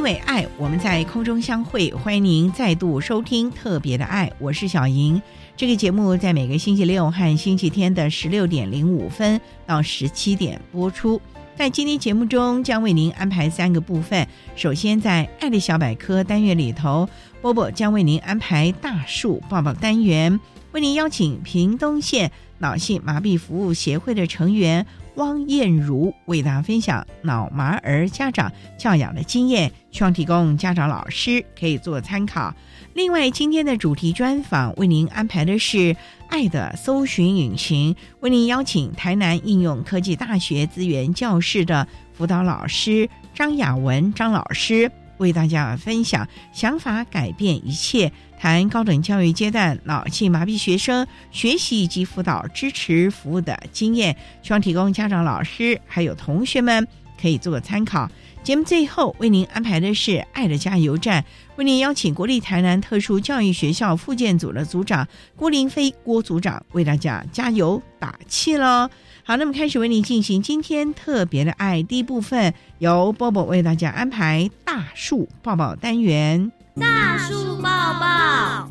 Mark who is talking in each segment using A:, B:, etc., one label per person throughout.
A: 因为爱，我们在空中相会。欢迎您再度收听《特别的爱》，我是小莹。这个节目在每个星期六和星期天的十六点零五分到十七点播出。在今天节目中，将为您安排三个部分。首先，在“爱的小百科”单元里头，波波将为您安排大树抱抱单元，为您邀请屏东县脑性麻痹服务协会的成员汪艳茹为大家分享脑麻儿家长教养的经验，希望提供家长老师可以做参考。另外，今天的主题专访为您安排的是“爱的搜寻引擎”，为您邀请台南应用科技大学资源教室的辅导老师张雅文张老师，为大家分享“想法改变一切”，谈高等教育阶段脑性麻痹学生学习以及辅导支持服务的经验，希望提供家长、老师还有同学们可以做个参考。节目最后为您安排的是“爱的加油站”，为您邀请国立台南特殊教育学校附建组的组长郭林飞郭组长为大家加油打气喽。好，那么开始为您进行今天特别的爱第一部分，由波波为大家安排大树抱抱单元。
B: 大树抱抱，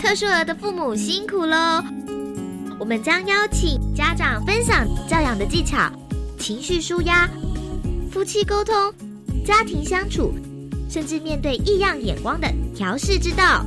B: 特殊儿的父母辛苦喽！我们将邀请家长分享教养的技巧。情绪舒压、夫妻沟通、家庭相处，甚至面对异样眼光的调试之道。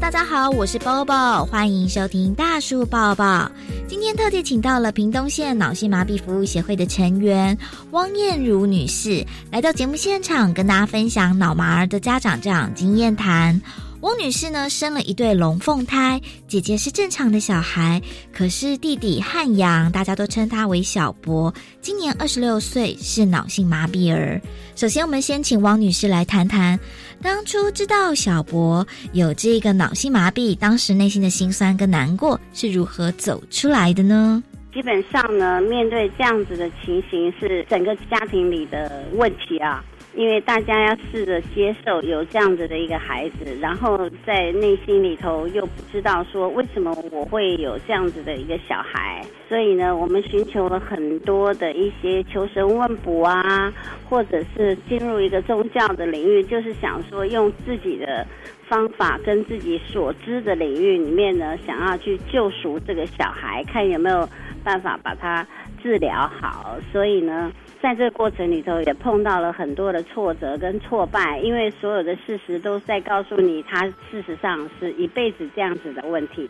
B: 大家好，我是 Bobo，欢迎收听大树抱抱。今天特地请到了屏东县脑性麻痹服务协会的成员汪燕茹女士来到节目现场，跟大家分享脑麻儿的家长这样经验谈。汪女士呢生了一对龙凤胎，姐姐是正常的小孩，可是弟弟汉阳，大家都称他为小博，今年二十六岁，是脑性麻痹儿。首先，我们先请汪女士来谈谈，当初知道小博有这个脑性麻痹，当时内心的辛酸跟难过是如何走出来的呢？
C: 基本上呢，面对这样子的情形，是整个家庭里的问题啊。因为大家要试着接受有这样子的一个孩子，然后在内心里头又不知道说为什么我会有这样子的一个小孩，所以呢，我们寻求了很多的一些求神问卜啊，或者是进入一个宗教的领域，就是想说用自己的方法跟自己所知的领域里面呢，想要去救赎这个小孩，看有没有办法把他治疗好。所以呢。在这个过程里头，也碰到了很多的挫折跟挫败，因为所有的事实都在告诉你，他事实上是一辈子这样子的问题。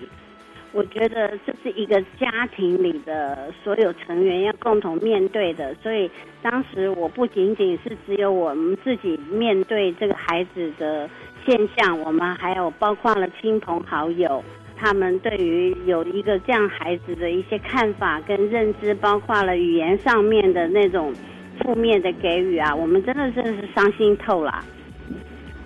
C: 我觉得这是一个家庭里的所有成员要共同面对的，所以当时我不仅仅是只有我们自己面对这个孩子的现象，我们还有包括了亲朋好友，他们对于有一个这样孩子的一些看法跟认知，包括了语言上面的那种负面的给予啊，我们真的真的是伤心透了。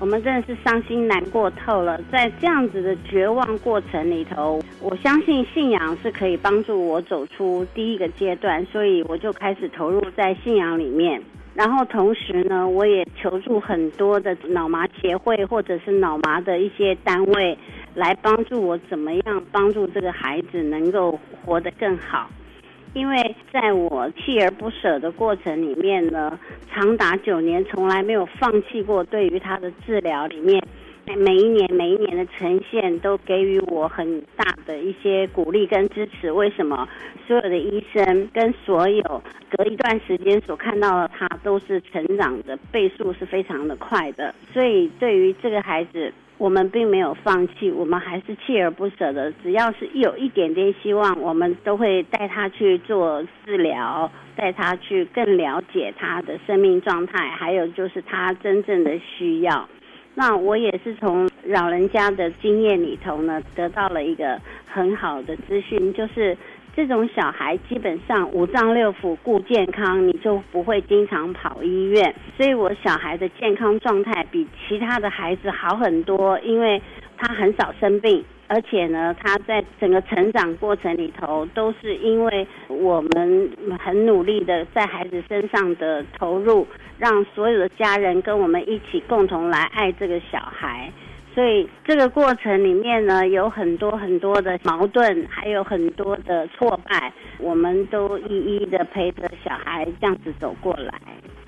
C: 我们真的是伤心难过透了，在这样子的绝望过程里头，我相信信仰是可以帮助我走出第一个阶段，所以我就开始投入在信仰里面。然后同时呢，我也求助很多的脑麻协会或者是脑麻的一些单位，来帮助我怎么样帮助这个孩子能够活得更好。因为在我锲而不舍的过程里面呢，长达九年从来没有放弃过对于他的治疗里面。每一年每一年的呈现都给予我很大的一些鼓励跟支持。为什么？所有的医生跟所有隔一段时间所看到的他都是成长的倍数是非常的快的。所以对于这个孩子，我们并没有放弃，我们还是锲而不舍的。只要是有一点点希望，我们都会带他去做治疗，带他去更了解他的生命状态，还有就是他真正的需要。那我也是从老人家的经验里头呢，得到了一个很好的资讯，就是这种小孩基本上五脏六腑顾健康，你就不会经常跑医院。所以我小孩的健康状态比其他的孩子好很多，因为他很少生病。而且呢，他在整个成长过程里头，都是因为我们很努力的在孩子身上的投入，让所有的家人跟我们一起共同来爱这个小孩。所以这个过程里面呢，有很多很多的矛盾，还有很多的挫败，我们都一一的陪着小孩这样子走过来。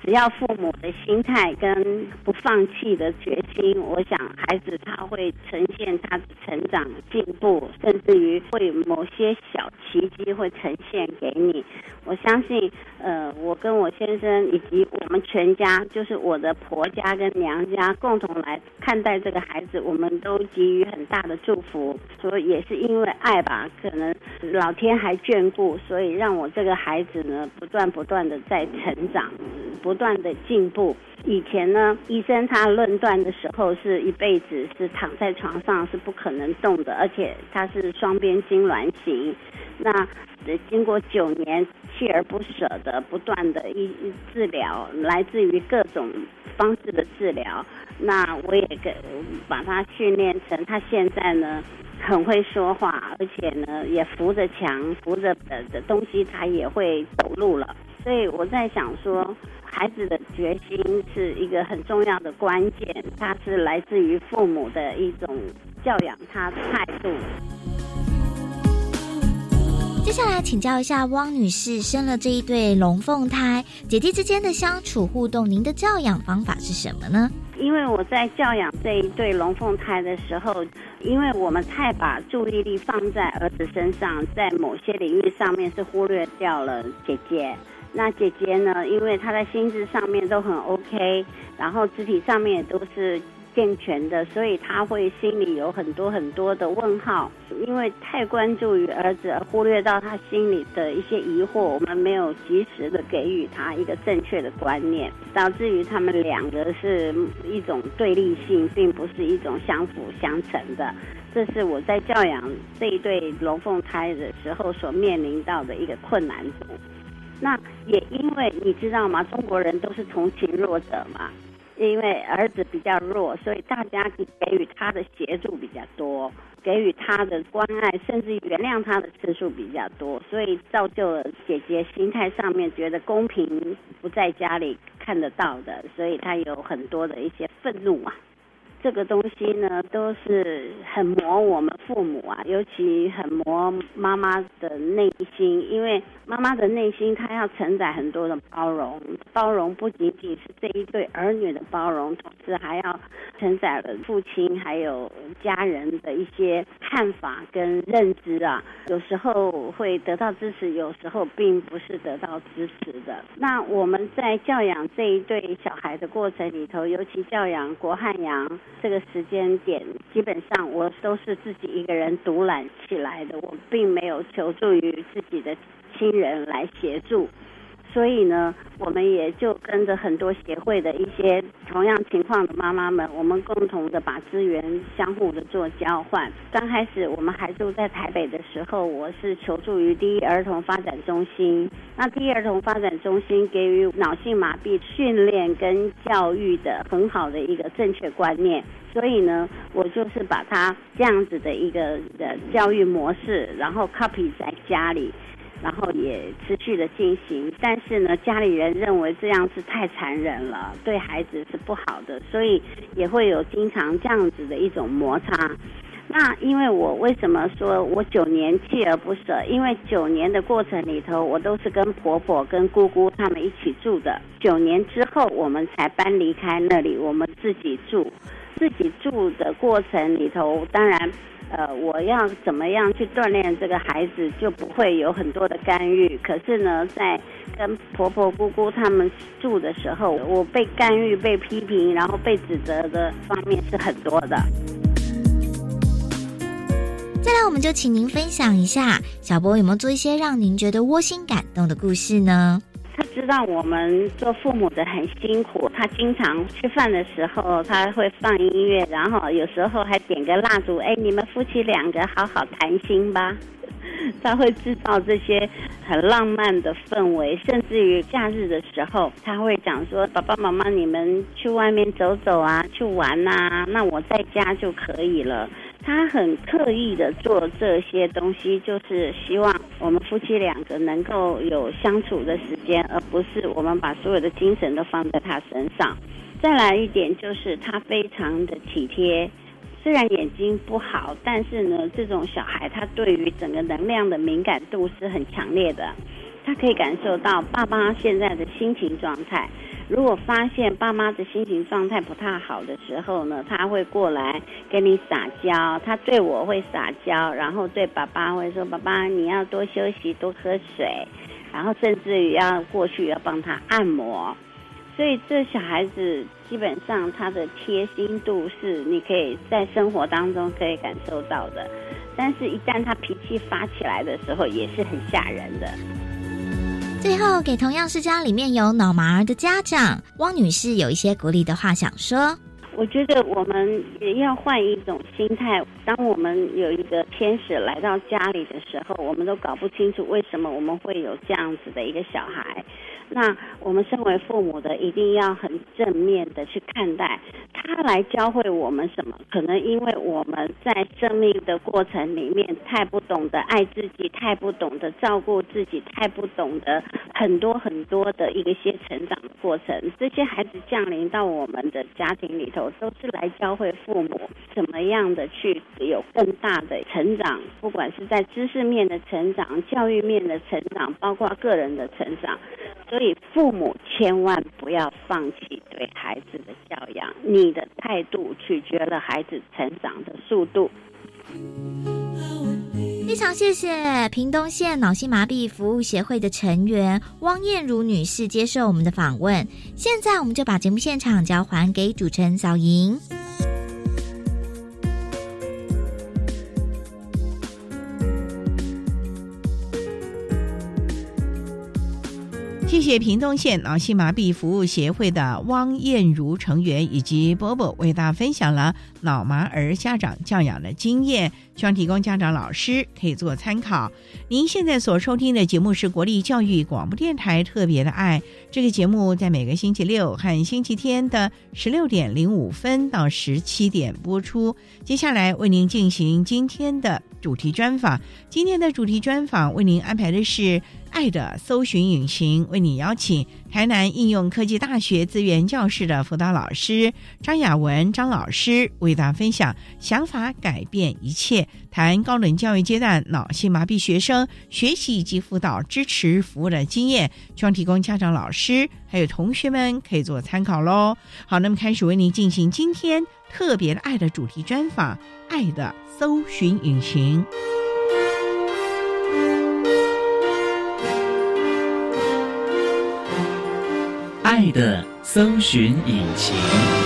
C: 只要父母的心态跟不放弃的决心，我想孩子他会呈现他的成长进步，甚至于会某些小奇迹会呈现给你。我相信，呃，我跟我先生以及我们全家，就是我的婆家跟娘家共同来看待这个孩子，我们都给予很大的祝福。所以也是因为爱吧，可能老天还眷顾，所以让我这个孩子呢，不断不断的在成长，不断的进步。以前呢，医生他论断的时候是一辈子是躺在床上是不可能动的，而且他是双边痉挛型。那经过九年锲而不舍的不断的医治疗，来自于各种方式的治疗，那我也给把他训练成他现在呢很会说话，而且呢也扶着墙扶着的的东西他也会走路了。所以我在想说。孩子的决心是一个很重要的关键，它是来自于父母的一种教养他的态度。
B: 接下来请教一下汪女士，生了这一对龙凤胎，姐弟之间的相处互动，您的教养方法是什么呢？
C: 因为我在教养这一对龙凤胎的时候，因为我们太把注意力放在儿子身上，在某些领域上面是忽略掉了姐姐。那姐姐呢？因为她在心智上面都很 OK，然后肢体上面也都是健全的，所以她会心里有很多很多的问号。因为太关注于儿子，而忽略到他心里的一些疑惑，我们没有及时的给予他一个正确的观念，导致于他们两个是一种对立性，并不是一种相辅相成的。这是我在教养这一对龙凤胎的时候所面临到的一个困难。那也因为你知道吗？中国人都是同情弱者嘛。因为儿子比较弱，所以大家给予他的协助比较多，给予他的关爱，甚至原谅他的次数比较多，所以造就了姐姐心态上面觉得公平不在家里看得到的，所以她有很多的一些愤怒啊。这个东西呢，都是很磨我们父母啊，尤其很磨妈妈的内心，因为妈妈的内心她要承载很多的包容，包容不仅仅是这一对儿女的包容，同时还要承载了父亲还有家人的一些看法跟认知啊。有时候会得到支持，有时候并不是得到支持的。那我们在教养这一对小孩的过程里头，尤其教养郭汉阳。这个时间点，基本上我都是自己一个人独揽起来的，我并没有求助于自己的亲人来协助。所以呢，我们也就跟着很多协会的一些同样情况的妈妈们，我们共同的把资源相互的做交换。刚开始我们还住在台北的时候，我是求助于第一儿童发展中心。那第一儿童发展中心给予脑性麻痹训练跟教育的很好的一个正确观念，所以呢，我就是把它这样子的一个的教育模式，然后 copy 在家里。然后也持续的进行，但是呢，家里人认为这样是太残忍了，对孩子是不好的，所以也会有经常这样子的一种摩擦。那因为我为什么说我九年锲而不舍？因为九年的过程里头，我都是跟婆婆、跟姑姑他们一起住的。九年之后，我们才搬离开那里，我们自己住。自己住的过程里头，当然。呃，我要怎么样去锻炼这个孩子，就不会有很多的干预。可是呢，在跟婆婆、姑姑他们住的时候，我被干预、被批评，然后被指责的方面是很多的。
B: 再来，我们就请您分享一下，小波有没有做一些让您觉得窝心感动的故事呢？
C: 知道我们做父母的很辛苦，他经常吃饭的时候他会放音乐，然后有时候还点个蜡烛，哎，你们夫妻两个好好谈心吧。他会制造这些很浪漫的氛围，甚至于假日的时候，他会讲说：“爸爸妈妈，你们去外面走走啊，去玩呐，那我在家就可以了。”他很刻意的做这些东西，就是希望我们夫妻两个能够有相处的时间，而不是我们把所有的精神都放在他身上。再来一点就是他非常的体贴，虽然眼睛不好，但是呢，这种小孩他对于整个能量的敏感度是很强烈的，他可以感受到爸爸现在的心情状态。如果发现爸妈的心情状态不太好的时候呢，他会过来跟你撒娇，他对我会撒娇，然后对爸爸会说：“爸爸，你要多休息，多喝水。”然后甚至于要过去要帮他按摩。所以这小孩子基本上他的贴心度是你可以在生活当中可以感受到的，但是一旦他脾气发起来的时候，也是很吓人的。
B: 最后，给同样是家里面有脑麻儿的家长汪女士有一些鼓励的话想说。
C: 我觉得我们也要换一种心态。当我们有一个天使来到家里的时候，我们都搞不清楚为什么我们会有这样子的一个小孩。那我们身为父母的，一定要很正面的去看待他来教会我们什么。可能因为我们在生命的过程里面太不懂得爱自己，太不懂得照顾自己，太不懂得很多很多的一些成长的过程。这些孩子降临到我们的家庭里头，都是来教会父母怎么样的去有更大的成长，不管是在知识面的成长、教育面的成长，包括个人的成长。所以，父母千万不要放弃对孩子的教养。你的态度取决了孩子成长的速度。
B: 非常谢谢屏东县脑性麻痹服务协会的成员汪燕如女士接受我们的访问。现在，我们就把节目现场交还给主持人小莹。
D: 谢谢屏东县脑性麻痹服务协会的汪艳如成员以及波波为大家分享了脑麻儿家长教养的经验，希望提供家长老师可以做参考。您现在所收听的节目是国立教育广播电台特别的爱，这个节目在每个星期六和星期天的十六点零五分到十七点播出。接下来为您进行今天的主题专访，今天的主题专访为您安排的是。爱的搜寻引擎为你邀请台南应用科技大学资源教室的辅导老师张雅文张老师为大家分享想法改变一切，谈高等教育阶段脑性麻痹学生学习以及辅导支持服务的经验，希望提供家长、老师还有同学们可以做参考喽。好，那么开始为您进行今天特别的爱的主题专访，爱的搜寻引擎。
E: 爱的搜寻引擎。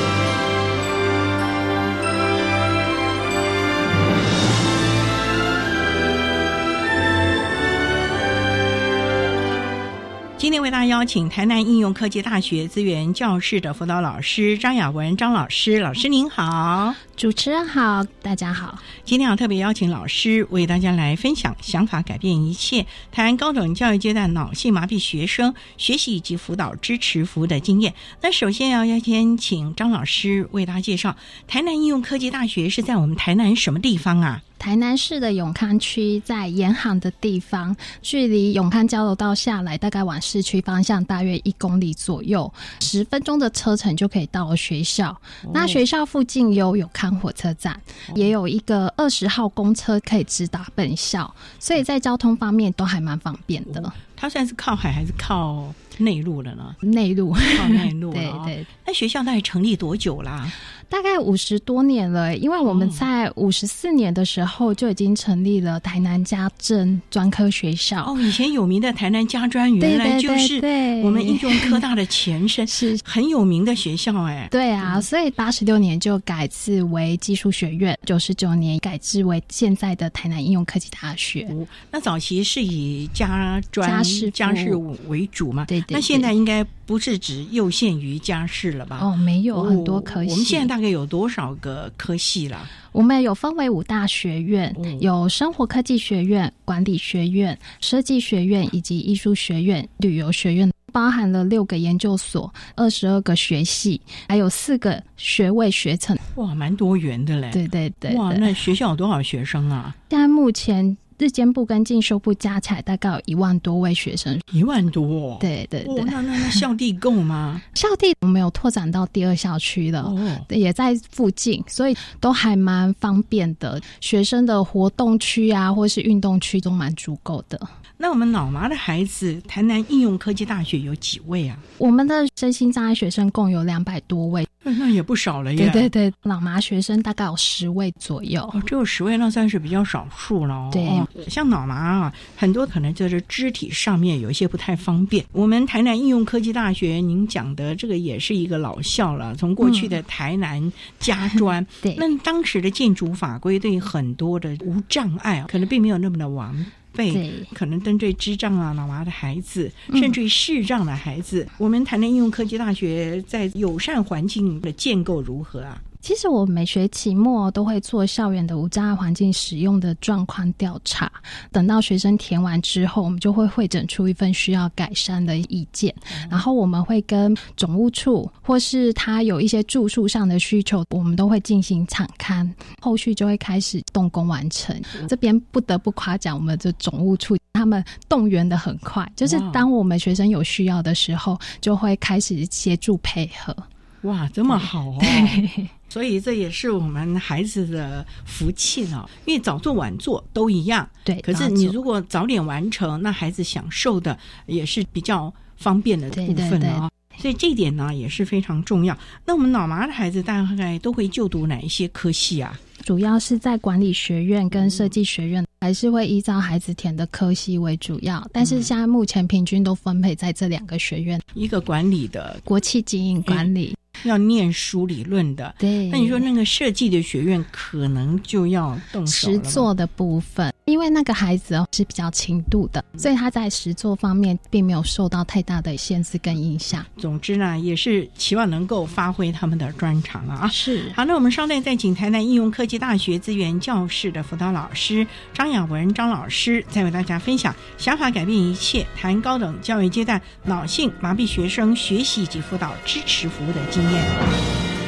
D: 今天为大家邀请台南应用科技大学资源教室的辅导老师张雅文张老师，老师您好，
F: 主持人好，大家好。
D: 今天要特别邀请老师为大家来分享“想法改变一切”，台湾高等教育阶段脑性麻痹学生学习以及辅导支持服务的经验。那首先要要先请张老师为大家介绍台南应用科技大学是在我们台南什么地方啊？
F: 台南市的永康区在沿航的地方，距离永康交流道下来大概往市区方向大约一公里左右，十分钟的车程就可以到了学校。那学校附近有永康火车站，也有一个二十号公车可以直达本校，所以在交通方面都还蛮方便的。
D: 它算是靠海还是靠内陆了呢？
F: 内陆，
D: 哦内陆。
F: 对对。
D: 那学校大概成立多久啦？
F: 大概五十多年了，因为我们在五十四年的时候就已经成立了台南家政专科学校。
D: 哦，以前有名的台南家专原来就是我们应用科大的前身，
F: 是
D: 很有名的学校哎。
F: 对啊，所以八十六年就改制为技术学院，九十九年改制为现在的台南应用科技大学。
D: 那早期是以家专家事为主嘛？
F: 对对。
D: 那现在应该不是只又限于家事了吧？
F: 哦，没有很多科系。
D: 我们现在大。概有多少个科系啦？
F: 我们有分为五大学院，有生活科技学院、管理学院、设计学院以及艺术学院、旅游学院，包含了六个研究所、二十二个学系，还有四个学位学程。
D: 哇，蛮多元的嘞！
F: 对对对。
D: 哇，那学校有多少学生啊？
F: 现在目前。日间部跟进修部加起来大概有一万多位学生，
D: 一万多，
F: 对对对。
D: 那那那校地够吗？
F: 校地我们有拓展到第二校区了，也在附近，所以都还蛮方便的。学生的活动区啊，或是运动区都蛮足够的。
D: 那我们脑麻的孩子，台南应用科技大学有几位啊？
F: 我们的身心障碍学生共有两百多位，
D: 那也不少了耶。
F: 对对对，脑麻学生大概有十位左右，
D: 哦，只有十位，那算是比较少数了。
F: 对，
D: 像脑麻啊，很多可能就是肢体上面有一些不太方便。我们台南应用科技大学，您讲的这个也是一个老校了，从过去的台南家专，
F: 对，
D: 那当时的建筑法规对很多的无障碍可能并没有那么的完。被可能针对智障啊、脑麻的孩子，甚至于视障的孩子，我们台南应用科技大学在友善环境的建构如何啊？
F: 其实我每学期末都会做校园的无障碍环境使用的状况调查，等到学生填完之后，我们就会会诊出一份需要改善的意见，然后我们会跟总务处或是他有一些住宿上的需求，我们都会进行场刊，后续就会开始动工完成。这边不得不夸奖我们的总务处，他们动员的很快，就是当我们学生有需要的时候，就会开始协助配合。
D: 哇，这么好哦！所以这也是我们孩子的福气呢，因为早做晚做都一样。
F: 对，
D: 可是你如果早点完成，那孩子享受的也是比较方便的部分啊。所以这一点呢也是非常重要。那我们脑麻的孩子大概都会就读哪一些科系啊？
F: 主要是在管理学院跟设计学院，还是会依照孩子填的科系为主要。但是现在目前平均都分配在这两个学院，
D: 一个管理的
F: 国际经营管理。
D: 要念书理论的，
F: 对。
D: 那你说那个设计的学院可能就要动手
F: 实做的部分，因为那个孩子哦是比较轻度的，所以他在实作方面并没有受到太大的限制跟影响。
D: 总之呢，也是期望能够发挥他们的专长了啊。
F: 是。
D: 好，那我们稍待再请台南应用科技大学资源教室的辅导老师张雅文张老师，再为大家分享想法改变一切，谈高等教育阶段脑性麻痹学生学习及辅导支持服务的经验。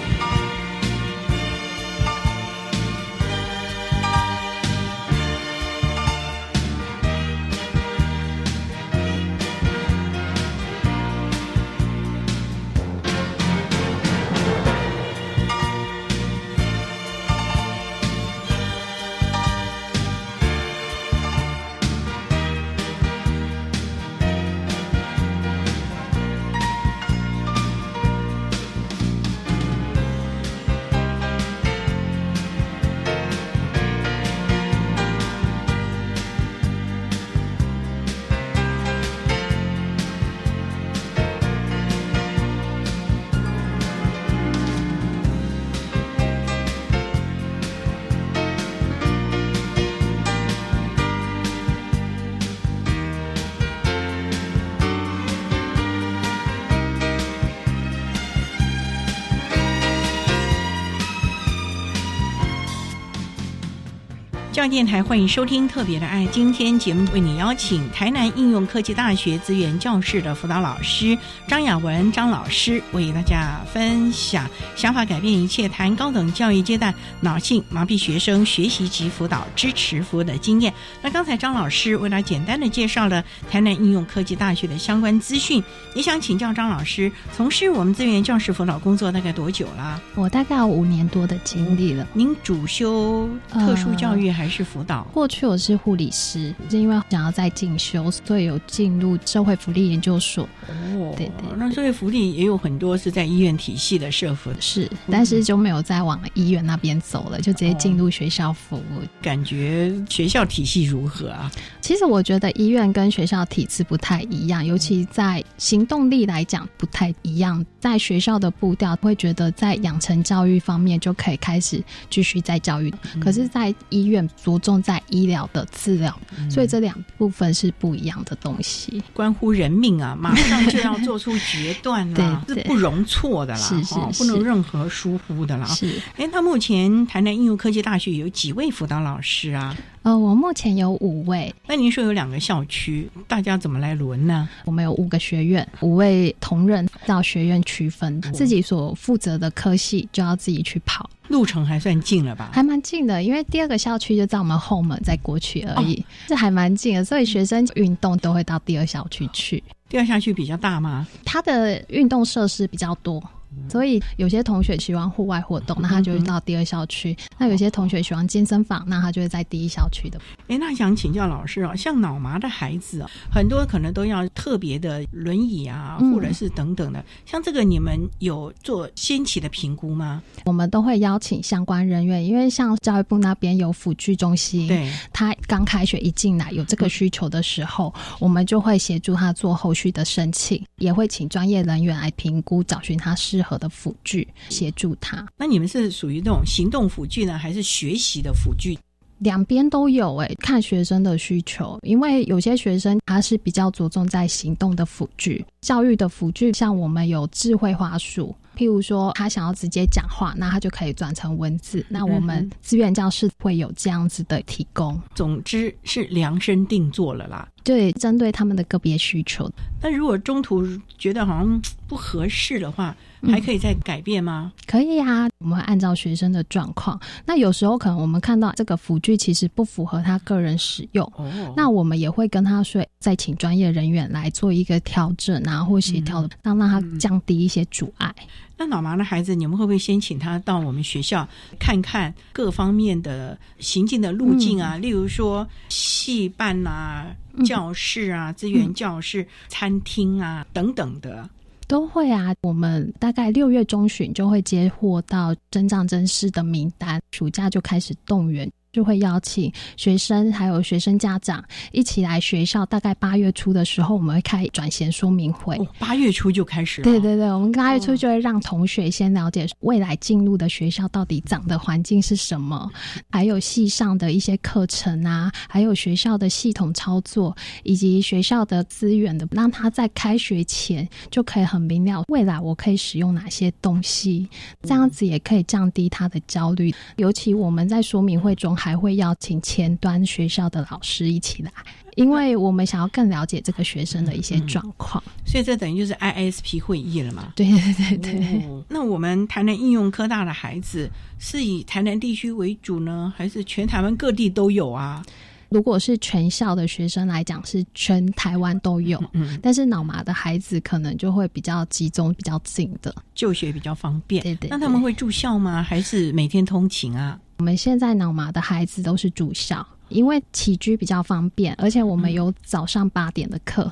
D: 教电台欢迎收听《特别的爱》。今天节目为你邀请台南应用科技大学资源教室的辅导老师张雅文张老师，为大家分享“想法改变一切”谈高等教育阶段脑性麻痹学生学习及辅导支持服务的经验。那刚才张老师为了简单的介绍了台南应用科技大学的相关资讯，也想请教张老师，从事我们资源教室辅导工作大概多久了？
F: 我大概有五年多的经历了。
D: 您主修特殊教育还是辅导？
F: 过去我是护理师，是因为想要再进修，所以有进入社会福利研究所。
D: 哦，
F: 对对
D: 那社会福利也有很多是在医院体系的社福，
F: 是，但是就没有再往医院那边走了，就直接进入学校服务。
D: 感觉学校体系如何啊？
F: 其实我觉得医院跟学校体制不太一样，尤其在行动力来讲不太一样。在学校的步调会觉得在养成教育方面就可以开始继续再教育，可是，在医院着重在医疗的治疗，所以这两部分是不一样的东西，
D: 关乎人命啊，马上就要做出决断了，
F: 对
D: 是不容错的啦，
F: 是是
D: 哦
F: 是
D: 不能任何疏忽的啦。
F: 是。
D: 哎，那目前台南应用科技大学有几位辅导老师啊？
F: 呃，我目前有五位，
D: 那您说有两个校区，大家怎么来轮呢？
F: 我们有五个学院，五位同仁到学院区分，自己所负责的科系就要自己去跑，
D: 路程还算近了吧？
F: 还蛮近的。因为第二个校区就在我们后门，再过去而已，这还蛮近的。所以学生运动都会到第二校区去，
D: 第二校区比较大吗？
F: 它的运动设施比较多。所以有些同学喜欢户外活动，那他就会到第二校区；那有些同学喜欢健身房，那他就会在第一校区的。
D: 哎，那想请教老师哦，像脑麻的孩子啊，很多可能都要特别的轮椅啊，
F: 嗯
D: 或者是等等的。像这个，你们有做先期的评估吗？
F: 我们都会邀请相关人员，因为像教育部那边有辅具中心，
D: 对，
F: 他刚开学一进来有这个需求的时候，我们就会协助他做后续的申请，也会请专业人员来评估，找寻他适合的辅具，协助他。
D: 那你们是属于那种行动辅具呢，还是学习的辅具？
F: 两边都有诶、看学生的需求，因为有些学生他是比较着重在行动的辅具，教育的辅具，像我们有智慧话术，譬如说他想要直接讲话，那他就可以转成文字，那我们资源教室会有这样子的提供，
D: 总之是量身定做了啦。
F: 对，针对他们的个别需求。
D: 那如果中途觉得好像嗯不合适的话，还可以再改变吗？
F: 可以啊，我们会按照学生的状况。那有时候可能我们看到这个辅具其实不符合他个人使用，
D: 哦，
F: 那我们也会跟他说，再请专业人员来做一个调整啊，或协调的，让让他降低一些阻碍。
D: 那脑麻的孩子，你们会不会先请他到我们学校看看各方面的行进的路径啊？例如说戏办啊、教室啊、资源教室、餐厅啊等等的。
F: 都会啊，我们大概六月中旬就会接获到真账真师的名单，暑假就开始动员，就会邀请学生还有学生家长一起来学校。大概八月初的时候，我们会开转衔说明会。
D: 哦，八月初就开始了。
F: 对对对，我们八月初就会让同学先了解未来进入的学校到底长的环境是什么，还有系上的一些课程啊，还有学校的系统操作，以及学校的资源的，让他在开学前就可以很明了未来我可以使用哪些东西，这样子也可以降低他的焦虑。尤其我们在说明会中还会邀请前端学校的老师一起来。因为我们想要更了解这个学生的一些状况，
D: 所以这等于就是 ISP 会议了嘛？
F: 对对对对。
D: 哦那我们台南应用科大的孩子是以台南地区为主呢，还是全台湾各地都有啊？
F: 如果是全校的学生来讲，是全台湾都有，
D: 嗯，
F: 但是脑麻的孩子可能就会比较集中、比较近的。
D: 就学比较方便。
F: 对对
D: 那他们会住校吗？还是每天通勤啊？
F: 我们现在脑麻的孩子都是住校，因为起居比较方便，而且我们有早上八点的课，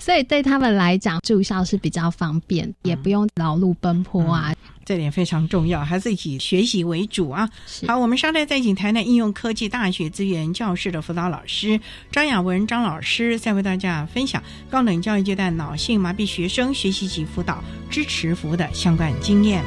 F: 所以对他们来讲住校是比较方便，也不用劳碌奔波啊。
D: 这点非常重要，还是以学习为主啊。好，我们稍待再请台南应用科技大学资源教室的辅导老师张雅文张老师，再为大家分享高等教育阶段脑性麻痹学生学习及辅导支持服务的相关经验。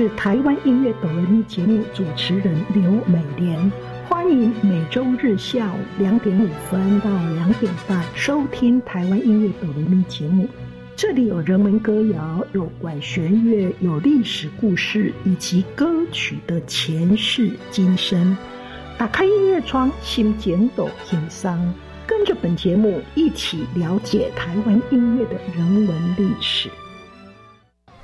G: 是台湾音乐哆来咪节目主持人刘美莲，欢迎每周日下午两点五分到两点半收听台湾音乐哆来咪节目。这里有人文歌谣，有管弦乐，有历史故事，以及歌曲的前世今生。打开音乐窗，心简抖心桑，跟着本节目一起了解台湾音乐的人文历史。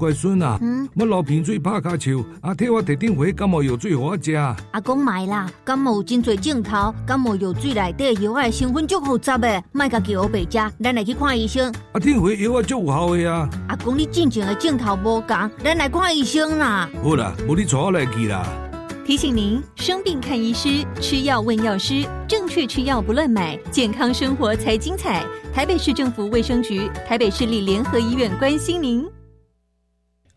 H: 乖孙啊，嗯我流鼻水拍卡球，阿替我特定回感冒药水给我食。
I: 阿公买啦，感冒真多镜头，感冒药水内底药的成分足复杂的，卖家叫我白食，咱来去看医生。
H: 阿天回药啊足有效的啊。
I: 阿公你进前的镜头无共，咱来看医生啦。
H: 好啦，无你带我来去啦。
J: 提醒您：生病看医师，吃药问药师，正确吃药不乱买，健康生活才精彩。台北市政府卫生局、台北市立联合医院关心您。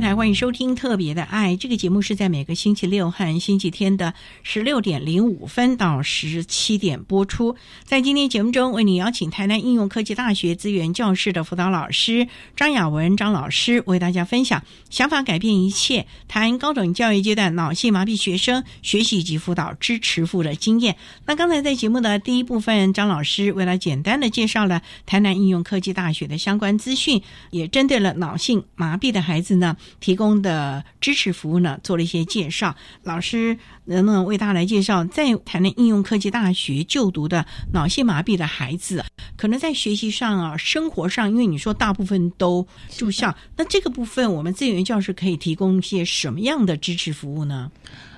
D: 台欢迎收听《特别的爱》这个节目，是在每个星期六和星期天的十六点零五分到十七点播出。在今天节目中，为你邀请台南应用科技大学资源教室的辅导老师张雅文张老师，为大家分享“想法改变一切”谈高等教育阶段脑性麻痹学生学习及辅导支持服务的经验。那刚才在节目的第一部分，张老师为了简单的介绍了台南应用科技大学的相关资讯，也针对了脑性麻痹的孩子呢。提供的支持服务呢，做了一些介绍。老师能不能为大家来介绍，在台南应用科技大学就读的脑性麻痹的孩子，可能在学习上啊、生活上，因为你说大部分都住校，那这个部分我们资源教师可以提供一些什么样的支持服务呢？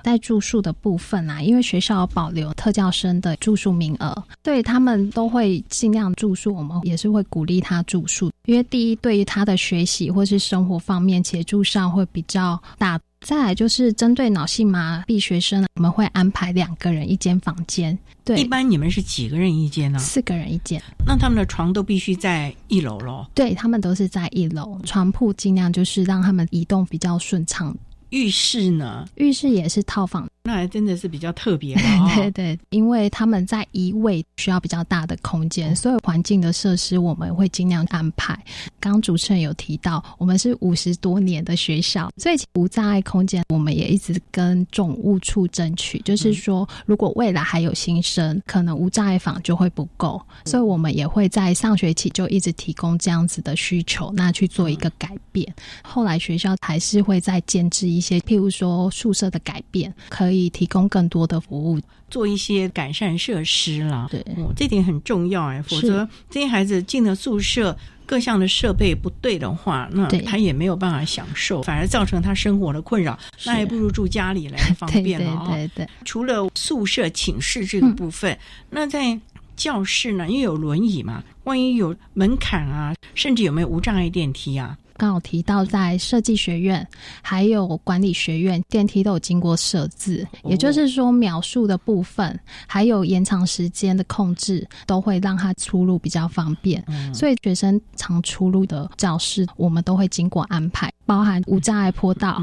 F: 在住宿的部分啊，因为学校保留特教生的住宿名额，对他们都会尽量住宿。我们也是会鼓励他住宿，因为第一，对于他的学习或是生活方面，协助上会比较大。再来就是针对脑性麻痹学生，我们会安排两个人一间房间。对，
D: 一般你们是几个人一间呢？
F: 四个人一间。
D: 那他们的床都必须在一楼喽？
F: 对他们都是在一楼，床铺尽量就是让他们移动比较顺畅。
D: 浴室呢？
F: 浴室也是套房，
D: 那还真的是比较特别。
F: 对对，因为他们在移位需要比较大的空间，所以环境的设施我们会尽量安排。刚刚主持人有提到，我们是五十多年的学校，所以无障碍空间我们也一直跟总务处争取，就是说如果未来还有新生，可能无障碍房就会不够，所以我们也会在上学期就一直提供这样子的需求，那去做一个改变。后来学校还是会再建置一。一些，譬如说宿舍的改变，可以提供更多的服务，
D: 做一些改善设施了。
F: 对，
D: 这点很重要哎，否则这些孩子进了宿舍，各项的设备不对的话，那他也没有办法享受，反而造成他生活的困扰。那还不如住家里来方便了
F: 对对对。
D: 除了宿舍寝室这个部分，那在教室呢，因为有轮椅嘛，万一有门槛啊，甚至有没有无障碍电梯啊？
F: 刚好提到，在设计学院还有管理学院，电梯都有经过设置，也就是说，描述的部分还有延长时间的控制，都会让他出入比较方便。所以，学生常出入的教室，我们都会经过安排，包含无障碍坡道、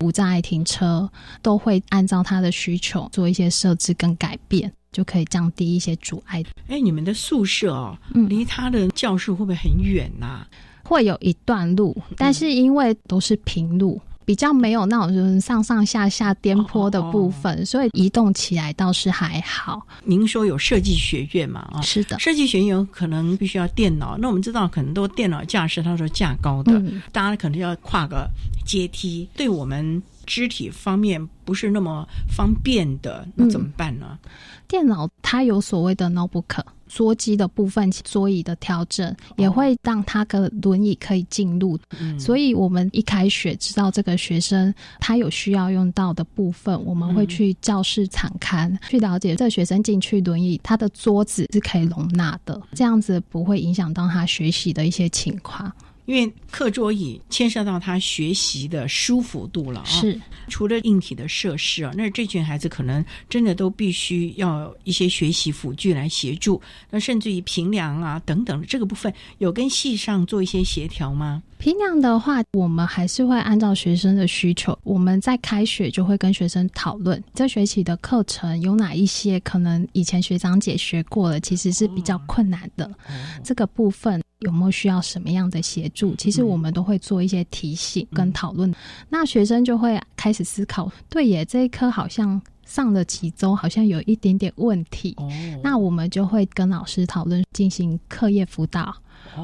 F: 无障碍停车，都会按照他的需求做一些设置跟改变，就可以降低一些阻碍。
D: 哎，你们的宿舍哦，离他的教室会不会很远呐？
F: 会有一段路，但是因为都是平路。比较没有那种就是上上下下颠簸的部分，所以移动起来倒是还好。
D: 您说有设计学院嘛？啊，
F: 是的，
D: 设计学院可能必须要电脑。那我们知道很多电脑架势，它说架高的，大家可能要跨个阶梯，对我们肢体方面不是那么方便的，那怎么办呢？
F: 电脑它有所谓的 notebook。桌机的部分，桌椅的调整也会让他的轮椅可以进入。所以，我们一开学知道这个学生他有需要用到的部分，我们会去教室敞开去了解这个学生进去轮椅，他的桌子是可以容纳的，这样子不会影响到他学习的一些情况。
D: 因为课桌椅牵涉到他学习的舒服度了啊，
F: 是
D: 除了硬体的设施啊，那这群孩子可能真的都必须要一些学习辅具来协助，那甚至于平凉啊等等这个部分，有跟系上做一些协调吗？
F: 平凉的话，我们还是会按照学生的需求，我们在开学就会跟学生讨论这学期的课程有哪一些可能以前学长姐学过了，其实是比较困难的，这个部分。有没有需要什么样的协助？其实我们都会做一些提醒跟讨论，那学生就会开始思考，对耶，这一科好像上了几周，好像有一点点问题。那我们就会跟老师讨论，进行课业辅导。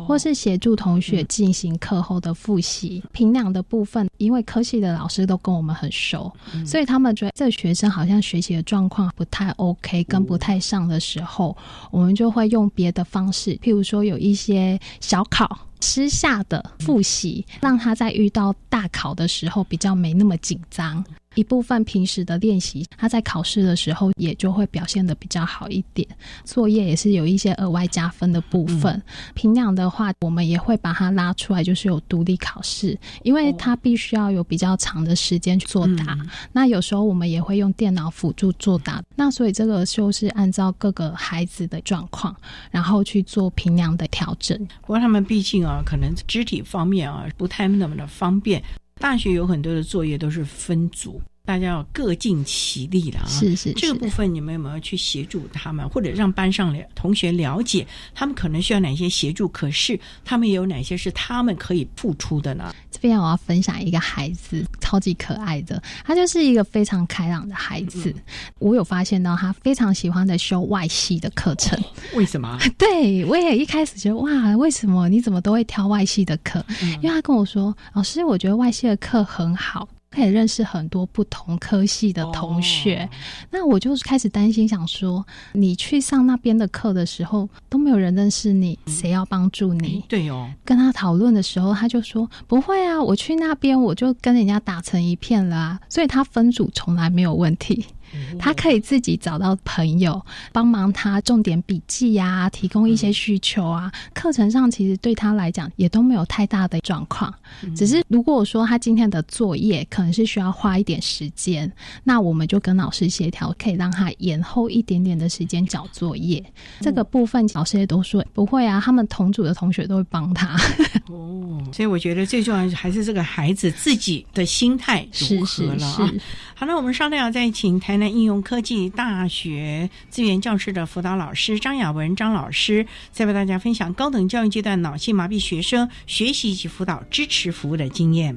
F: 或是协助同学进行课后的复习、评量的部分，因为科系的老师都跟我们很熟，所以他们觉得这学生好像学习的状况不太 OK，跟不太上的时候，我们就会用别的方式，譬如说有一些小考、私下的复习，让他在遇到大考的时候比较没那么紧张。一部分平时的练习，他在考试的时候也就会表现的比较好一点。作业也是有一些额外加分的部分。平量的话，我们也会把它拉出来，就是有独立考试，因为他必须要有比较长的时间去作答。那有时候我们也会用电脑辅助作答。那所以这个就是按照各个孩子的状况，然后去做平量的调整。
D: 不过他们毕竟啊，可能肢体方面啊不太那么的方便。大学有很多的作业都是分组，大家要各尽其力了啊。
F: 是是，
D: 这个部分你们有没有去协助他们，或者让班上的同学了解他们可能需要哪些协助？可是他们有哪些是他们可以付出的呢？
F: 这边我要分享一个孩子，超级可爱的，他就是一个非常开朗的孩子。我有发现到他非常喜欢的修外系的课程。
D: 为什么？
F: 对我也一开始觉得哇，为什么你怎么都会挑外系的课？因为他跟我说，老师，我觉得外系的课很好。可以认识很多不同科系的同学，那我就开始担心，想说你去上那边的课的时候都没有人认识你，谁要帮助你？
D: 对哦，
F: 跟他讨论的时候，他就说不会啊，我去那边我就跟人家打成一片了，所以他分组从来没有问题。他可以自己找到朋友帮忙他重点笔记呀，提供一些需求啊。课程上其实对他来讲也都没有太大的状况，只是如果说他今天的作业可能是需要花一点时间，那我们就跟老师协调，可以让他延后一点点的时间交作业。这个部分老师也都说不会啊，他们同组的同学都会帮他。
D: 哦，所以我觉得最重要还是这个孩子自己的心态如何了啊。好了，我们稍后再请台南应用科技大学资源教室的辅导老师张雅文张老师，再为大家分享高等教育阶段脑性麻痹学生学习及辅导支持是服务的经验。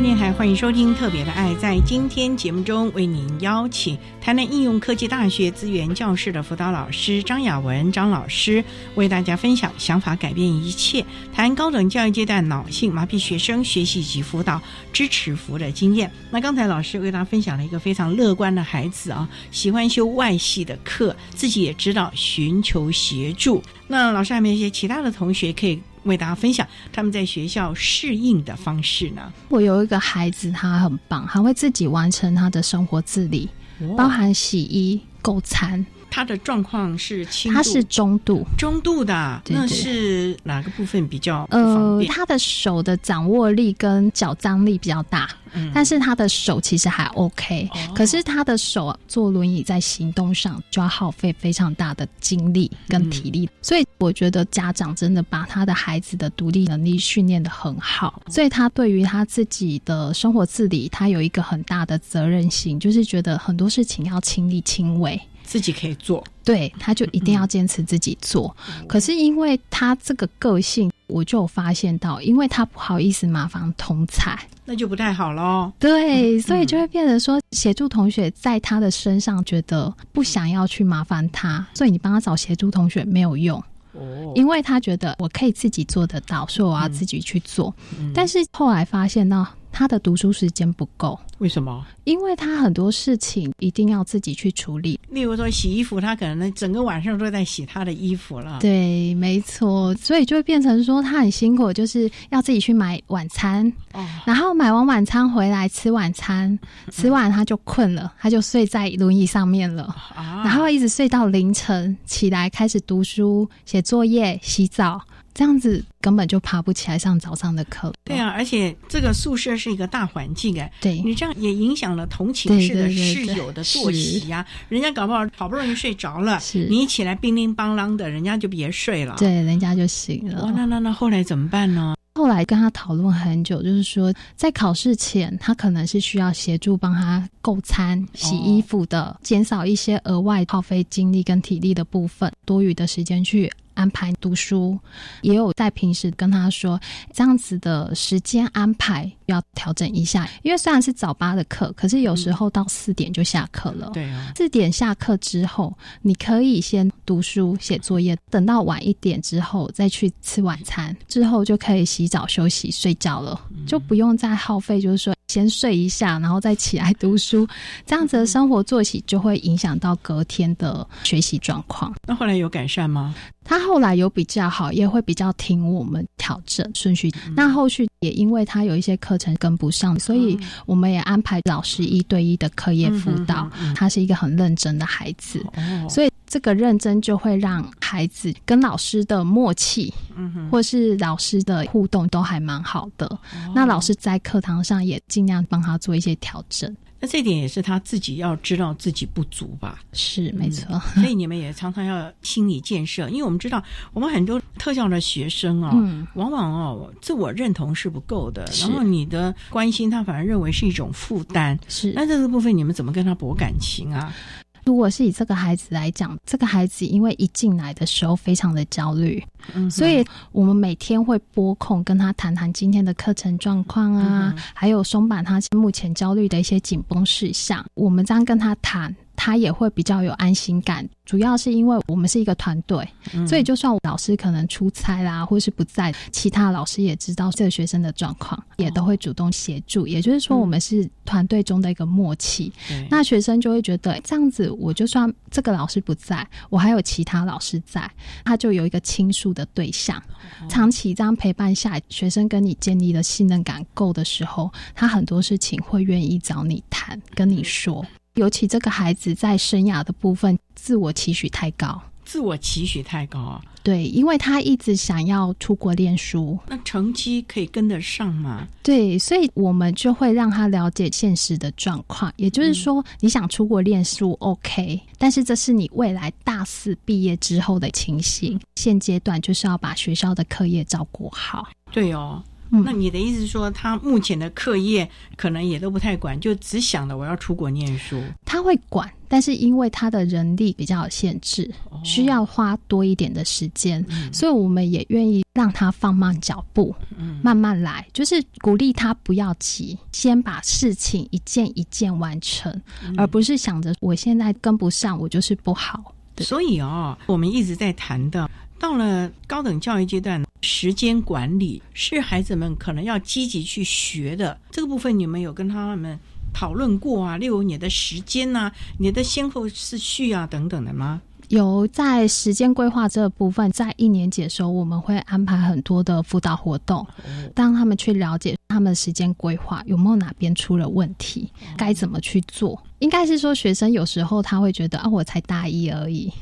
D: 电台，欢迎收听《特别的爱》。在今天节目中，为您邀请台南应用科技大学资源教室的辅导老师张雅文张老师，为大家分享“想法改变一切”谈高等教育阶段脑性麻痹学生学习及辅导支持服务的经验。那刚才老师为大家分享了一个非常乐观的孩子啊，喜欢修外系的课，自己也知道寻求协助。那老师还有没有一些其他的同学可以？为大家分享他们在学校适应的方式呢？
F: 我有一个孩子，他很棒，他会自己完成他的生活自理，包含洗衣、购餐。
D: 他的状况是轻，
F: 他是中度，
D: 中度的，那是哪个部分比较
F: 呃，他的手的掌握力跟脚张力比较大，但是他的手其实还 OK，可是他的手坐轮椅在行动上就要耗费非常大的精力跟体力，所以我觉得家长真的把他的孩子的独立能力训练的很好，所以他对于他自己的生活自理，他有一个很大的责任心，就是觉得很多事情要亲力亲为。
D: 自己可以做，
F: 对，他就一定要坚持自己做。可是因为他这个个性，我就发现到，因为他不好意思麻烦同才，
D: 那就不太好喽。
F: 对，所以就会变得说，协助同学在他的身上觉得不想要去麻烦他，所以你帮他找协助同学没有用。哦，因为他觉得我可以自己做得到，所以我要自己去做。但是后来发现到。他的读书时间不够，
D: 为什么？
F: 因为他很多事情一定要自己去处理。
D: 例如说洗衣服，他可能整个晚上都在洗他的衣服了。
F: 对，没错，所以就会变成说他很辛苦，就是要自己去买晚餐，然后买完晚餐回来吃晚餐，吃完他就困了，他就睡在轮椅上面了，然后一直睡到凌晨起来开始读书、写作业、洗澡。这样子根本就爬不起来上早上的课。
D: 对啊，而且这个宿舍是一个大环境哎，
F: 对
D: 你这样也影响了同寝室的室友的作息呀。人家搞不好好不容易睡着了，你一起来乒铃邦啷的，人家就别睡了。
F: 对，人家就醒了。
D: 哇，那那那后来怎么办呢？
F: 后来跟他讨论很久，就是说在考试前，他可能是需要协助帮他购餐、洗衣服的，减少一些额外耗费精力跟体力的部分，多余的时间去。安排读书，也有在平时跟他说这样子的时间安排要调整一下，因为虽然是早八的课，可是有时候到四点就下课了。
D: 对啊，
F: 四点下课之后，你可以先读书写作业，等到晚一点之后再去吃晚餐，之后就可以洗澡休息睡觉了，就不用再耗费，就是说先睡一下，然后再起来读书，这样子的生活作息就会影响到隔天的学习状况。
D: 那后来有改善吗？
F: 他后来有比较好，也会比较听我们调整顺序。那后续也因为他有一些课程跟不上，所以我们也安排老师一对一的课业辅导。他是一个很认真的孩子，所以这个认真就会让孩子跟老师的默契，或是老师的互动都还蛮好的。那老师在课堂上也尽量帮他做一些调整。
D: 那这点也是他自己要知道自己不足吧？
F: 是没错，
D: 所以你们也常常要心理建设，因为我们知道我们很多特教的学生啊，往往哦自我认同是不够的，然后你的关心他反而认为是一种负担。
F: 是，
D: 那这个部分你们怎么跟他博感情啊？
F: 如果是以这个孩子来讲，这个孩子因为一进来的时候非常的焦虑，所以我们每天会拨空跟他谈谈今天的课程状况啊，还有松绑他目前焦虑的一些紧绷事项。我们这样跟他谈。他也会比较有安心感，主要是因为我们是一个团队，所以就算老师可能出差啦，或是不在，其他老师也知道这个学生的状况，也都会主动协助。也就是说，我们是团队中的一个默契。那学生就会觉得这样子，我就算这个老师不在，我还有其他老师在，他就有一个倾诉的对象。长期这样陪伴下来，学生跟你建立的信任感够的时候，他很多事情会愿意找你谈，跟你说。尤其这个孩子在生涯的部分，自我期许太高，
D: 自我期许太高啊！
F: 对，因为他一直想要出国念书，
D: 那成绩可以跟得上吗？
F: 对，所以我们就会让他了解现实的状况，也就是说，你想出国念书，OK，但是这是你未来大四毕业之后的情形，现阶段就是要把学校的课业照顾好。
D: 对哦。那你的意思是说，他目前的课业可能也都不太管，就只想着我要出国念书。
F: 他会管，但是因为他的人力比较有限制，需要花多一点的时间，所以我们也愿意让他放慢脚步，慢慢来，就是鼓励他不要急，先把事情一件一件完成，而不是想着我现在跟不上，我就是不好。
D: 所以哦，我们一直在谈的。到了高等教育阶段，时间管理是孩子们可能要积极去学的这个部分，你们有跟他们讨论过啊？例如你的时间啊，你的先后次序啊等等的吗？
F: 有在时间规划这部分，在一年级的时候，我们会安排很多的辅导活动，让他们去了解他们的时间规划有没有哪边出了问题，该怎么去做。应该是说，学生有时候他会觉得啊，我才大一而已，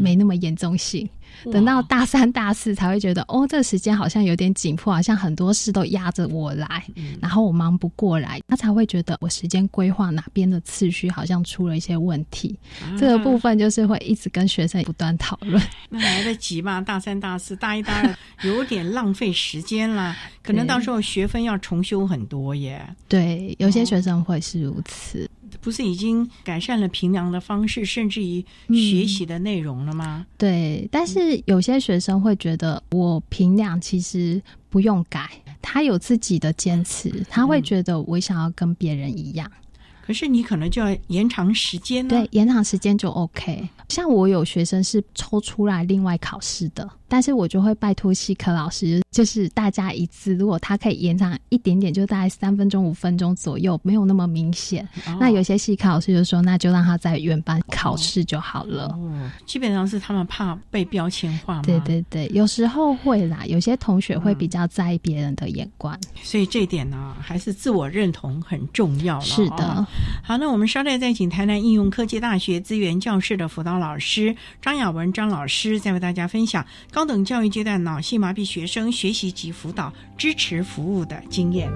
F: 没那么严重性。等到大三、大四才会觉得，哦，这个时间好像有点紧迫，好像很多事都压着我来，然后我忙不过来，他才会觉得我时间规划哪边的次序好像出了一些问题。这个部分就是会一直跟学生不断讨论。
D: 那来得及吗？大三、大四、大一、大二有点浪费时间啦，可能到时候学分要重修很多耶。
F: 对，有些学生会是如此。
D: 不是已经改善了评量的方式，甚至于学习的内容了吗？
F: 对，但是有些学生会觉得，我评量其实不用改，他有自己的坚持，他会觉得我想要跟别人一样。
D: 可是你可能就要延长时间呢？
F: 对，延长时间就 OK。像我有学生是抽出来另外考试的。但是我就会拜托西科老师，就是大家一次，如果他可以延长一点点，就大概三分钟、五分钟左右，没有那么明显。那有些西科老师就说，那就让他在原班考试就好了。
D: 哦，基本上是他们怕被标签化。
F: 对对对，有时候会啦，有些同学会比较在意别人的眼光。
D: 所以这一点呢，还是自我认同很重要了。
F: 是的。
D: 好，那我们稍待再请台南应用科技大学资源教室的辅导老师张雅文张老师，再为大家分享。高等教育阶段脑性麻痹学生学习及辅导支持服务的经验。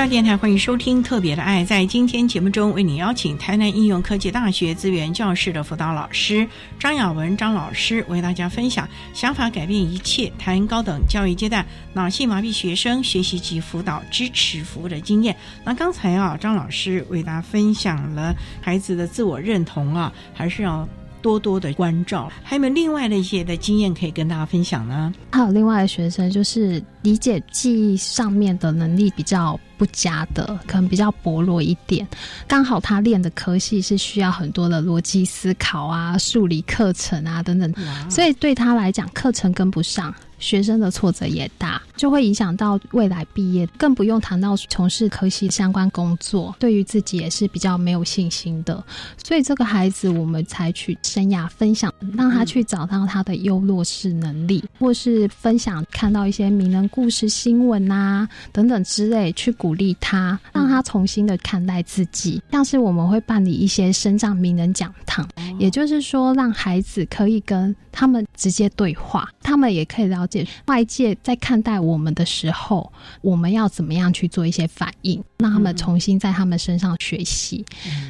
D: 教电台欢迎收听《特别的爱》。在今天节目中，为你邀请台南应用科技大学资源教室的辅导老师张雅文张老师，为大家分享“想法改变一切”谈高等教育阶段脑性麻痹学生学习及辅导支持服务的经验。那刚才啊，张老师为大家分享了孩子的自我认同啊，还是要。多多的关照，还有没有另外的一些的经验可以跟大家分享呢？
F: 还有另外的学生，就是理解记忆上面的能力比较不佳的，可能比较薄弱一点。刚好他练的科系是需要很多的逻辑思考啊、数理课程啊等等，所以对他来讲，课程跟不上。学生的挫折也大，就会影响到未来毕业，更不用谈到从事科系相关工作，对于自己也是比较没有信心的。所以这个孩子，我们采取生涯分享，让他去找到他的优弱势能力，或是分享看到一些名人故事、新闻啊等等之类，去鼓励他，让他重新的看待自己。像是我们会办理一些生长名人讲堂，也就是说，让孩子可以跟他们直接对话，他们也可以了解。外界在看待我们的时候，我们要怎么样去做一些反应，让他们重新在他们身上学习。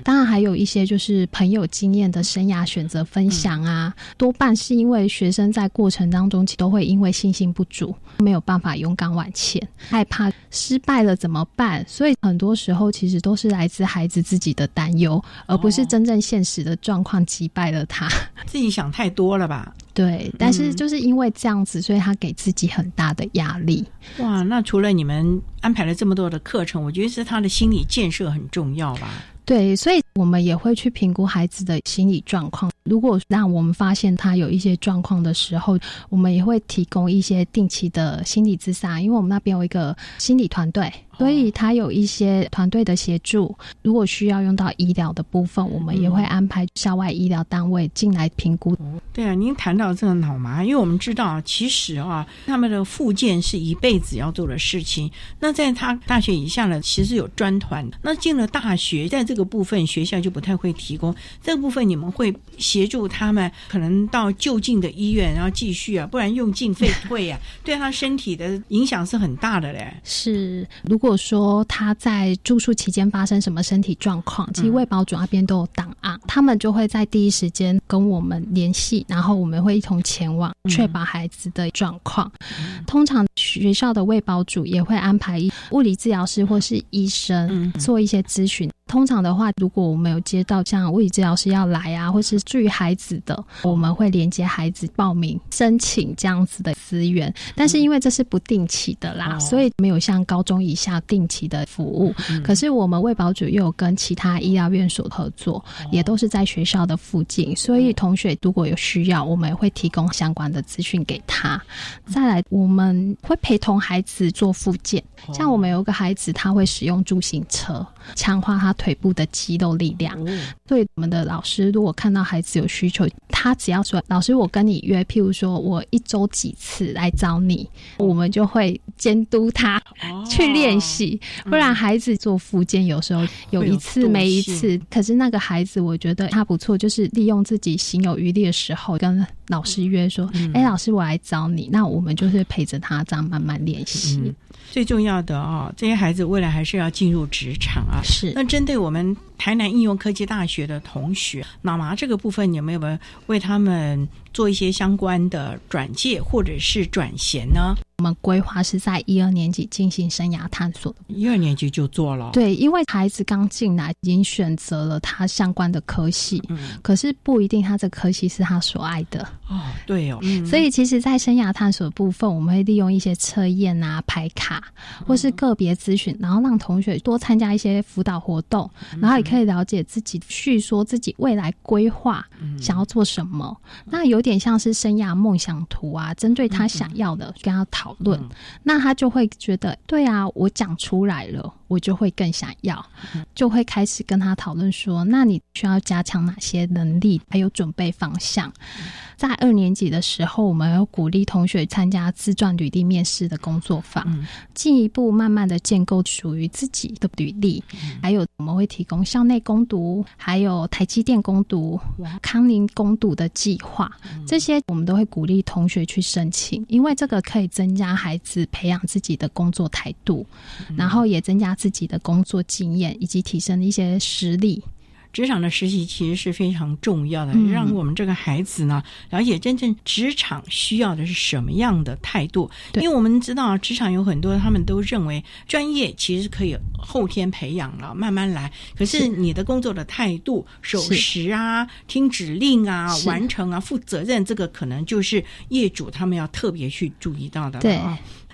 F: 当然，还有一些就是朋友经验的生涯选择分享啊，多半是因为学生在过程当中都会因为信心不足，没有办法勇敢往前，害怕失败了怎么办？所以很多时候其实都是来自孩子自己的担忧，而不是真正现实的状况击败了他。
D: 自己想太多了吧？
F: 对，但是就是因为这样子，所以他给自己很大的压力。
D: 哇，那除了你们安排了这么多的课程，我觉得是他的心理建设很重要吧？
F: 对，所以我们也会去评估孩子的心理状况。如果让我们发现他有一些状况的时候，我们也会提供一些定期的心理咨询，因为我们那边有一个心理团队。所以他有一些团队的协助，如果需要用到医疗的部分，我们也会安排校外医疗单位进来评估。
D: 对啊，您谈到这个脑麻，因为我们知道，其实啊，他们的复健是一辈子要做的事情。那在他大学以下呢，其实有专团。那进了大学，在这个部分学校就不太会提供这个部分，你们会协助他们可能到就近的医院，然后继续啊，不然用进废退啊，对他身体的影响是很大的嘞。
F: 是，如果。如果说他在住宿期间发生什么身体状况，其实卫保组那边都有档案，他们就会在第一时间跟我们联系，然后我们会一同前往，确保孩子的状况。通常学校的卫保组也会安排物理治疗师或是医生做一些咨询。通常的话，如果我们有接到像物理治疗师要来啊，或是至于孩子的，我们会连接孩子报名申请这样子的资源。但是因为这是不定期的啦，所以没有像高中以下定期的服务。可是我们卫保组又有跟其他医疗院所合作，也都是在学校的附近，所以同学如果有需要，我们也会提供相关的资讯给他。再来，我们会陪同孩子做复健，像我们有个孩子，他会使用助行车，强化他。腿部的肌肉力量，所以我们的老师如果看到孩子有需求，他只要说：“老师，我跟你约，譬如说我一周几次来找你，我们就会监督他去练习。不然孩子做复健有时候有一次没一次，可是那个孩子我觉得他不错，就是利用自己心有余力的时候跟老师约说：‘哎，老师，我来找你。’那我们就是陪着他这样慢慢练习。
D: 最重要的哦，这些孩子未来还是要进入职场啊。
F: 是
D: 那针对我们台南应用科技大学的同学，脑麻这个部分，有没有为他们做一些相关的转介或者是转衔呢？
F: 我们规划是在一二年级进行生涯探索，
D: 一二年级就做了。
F: 对，因为孩子刚进来，已经选择了他相关的科系，嗯，可是不一定他这科系是他所爱的。
D: 哦，对哦，
F: 所以其实，在生涯探索部分，我们会利用一些测验啊、排卡，或是个别咨询，然后让同学多参加一些辅导活动，然后也可以了解自己，叙说自己未来规划想要做什么。那有点像是生涯梦想图啊，针对他想要的跟他讨。讨论，那他就会觉得，对啊，我讲出来了，我就会更想要，就会开始跟他讨论说，那你需要加强哪些能力，还有准备方向。在二年级的时候，我们有鼓励同学参加自传履历面试的工作坊，进一步慢慢的建构属于自己的履历。还有我们会提供校内攻读，还有台积电攻读、康宁攻读的计划，这些我们都会鼓励同学去申请，因为这个可以增加孩子培养自己的工作态度，然后也增加自己的工作经验，以及提升一些实力。
D: 职场的实习其实是非常重要的，让我们这个孩子呢了解真正职场需要的是什么样的态度。因为我们知道职场有很多，他们都认为专业其实可以后天培养了，慢慢来。可是你的工作的态度、守时啊、听指令啊、完成啊、负责任，这个可能就是业主他们要特别去注意到的。
F: 对。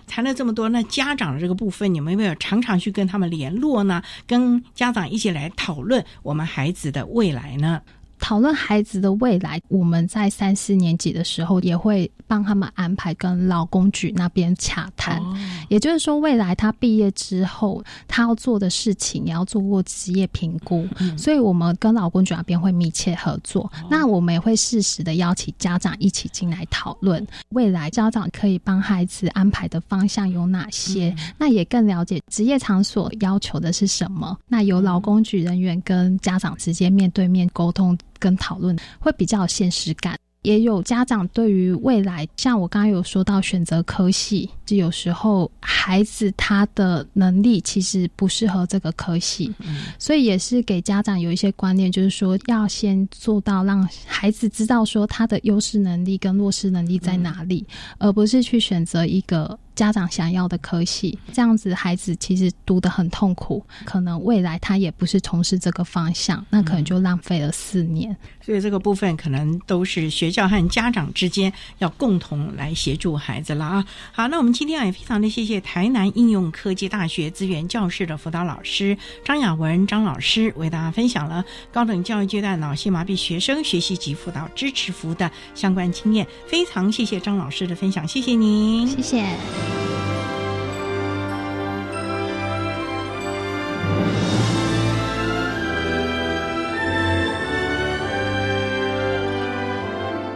A: 谈了这么多，那家长的这个部分，你们有没有常常去跟他们联络呢？跟家长一起来讨论我们孩子的未来呢？
F: 讨论孩子的未来，我们在三四年级的时候也会帮他们安排跟劳工局那边洽谈。也就是说，未来他毕业之后，他要做的事情也要做过职业评估。所以，我们跟劳工局那边会密切合作。那我们也会适时的邀请家长一起进来讨论未来家长可以帮孩子安排的方向有哪些。那也更了解职业场所要求的是什么。那由劳工局人员跟家长直接面对面沟通。跟讨论会比较有现实感，也有家长对于未来，像我刚刚有说到选择科系，就有时候孩子他的能力其实不适合这个科系，所以也是给家长有一些观念，就是说要先做到让孩子知道说他的优势能力跟弱势能力在哪里，而不是去选择一个。家长想要的科系，这样子孩子其实读得很痛苦，可能未来他也不是从事这个方向，那可能就浪费了四年。
A: 所以这个部分可能都是学校和家长之间要共同来协助孩子了啊。好，那我们今天也非常的谢谢台南应用科技大学资源教室的辅导老师张雅文张老师，为大家分享了高等教育阶段脑性麻痹学生学习及辅导支持服务的相关经验。非常谢谢张老师的分享，谢谢您，
F: 谢谢。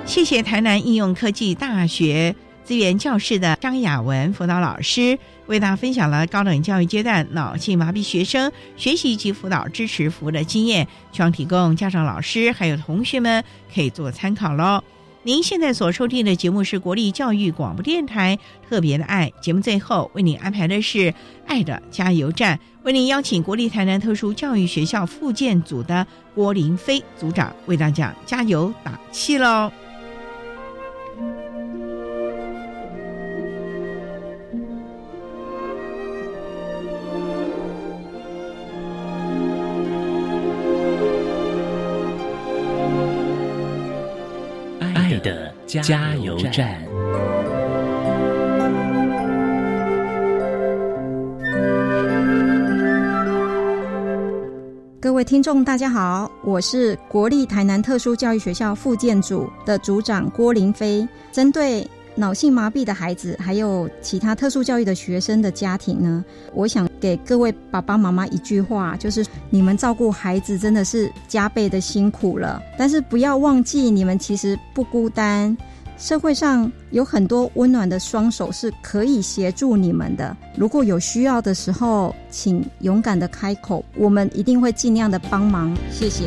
A: 谢谢台南应用科技大学资源教室的张雅文辅导老师，为大家分享了高等教育阶段脑性麻痹学生学习及辅导支持服务的经验，希望提供家长、老师还有同学们可以做参考喽。您现在所收听的节目是国立教育广播电台特别的爱节目，最后为您安排的是爱的加油站，为您邀请国立台南特殊教育学校附建组的郭林飞组长为大家加油打气喽。
E: 加油站。
K: 各位听众，大家好，我是国立台南特殊教育学校附建组的组长郭林飞，针对。脑性麻痹的孩子，还有其他特殊教育的学生的家庭呢？我想给各位爸爸妈妈一句话，就是你们照顾孩子真的是加倍的辛苦了。但是不要忘记，你们其实不孤单，社会上有很多温暖的双手是可以协助你们的。如果有需要的时候，请勇敢的开口，我们一定会尽量的帮忙。谢谢。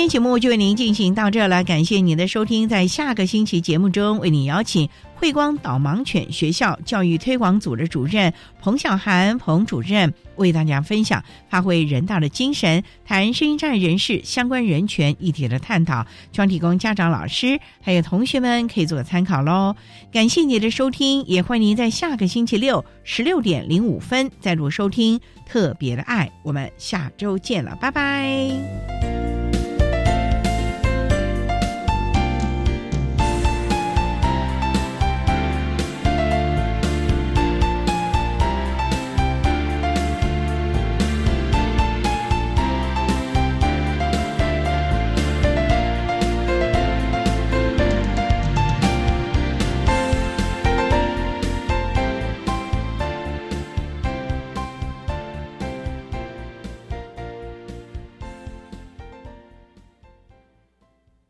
A: 天节目就为您进行到这了，感谢您的收听。在下个星期节目中，为您邀请慧光导盲犬学校教育推广组的主任彭小涵彭主任，为大家分享发挥人大的精神，谈声音障碍人士相关人权议题的探讨，希望提供家长、老师还有同学们可以做参考喽。感谢您的收听，也欢迎您在下个星期六十六点零五分再度收听特别的爱。我们下周见了，拜拜。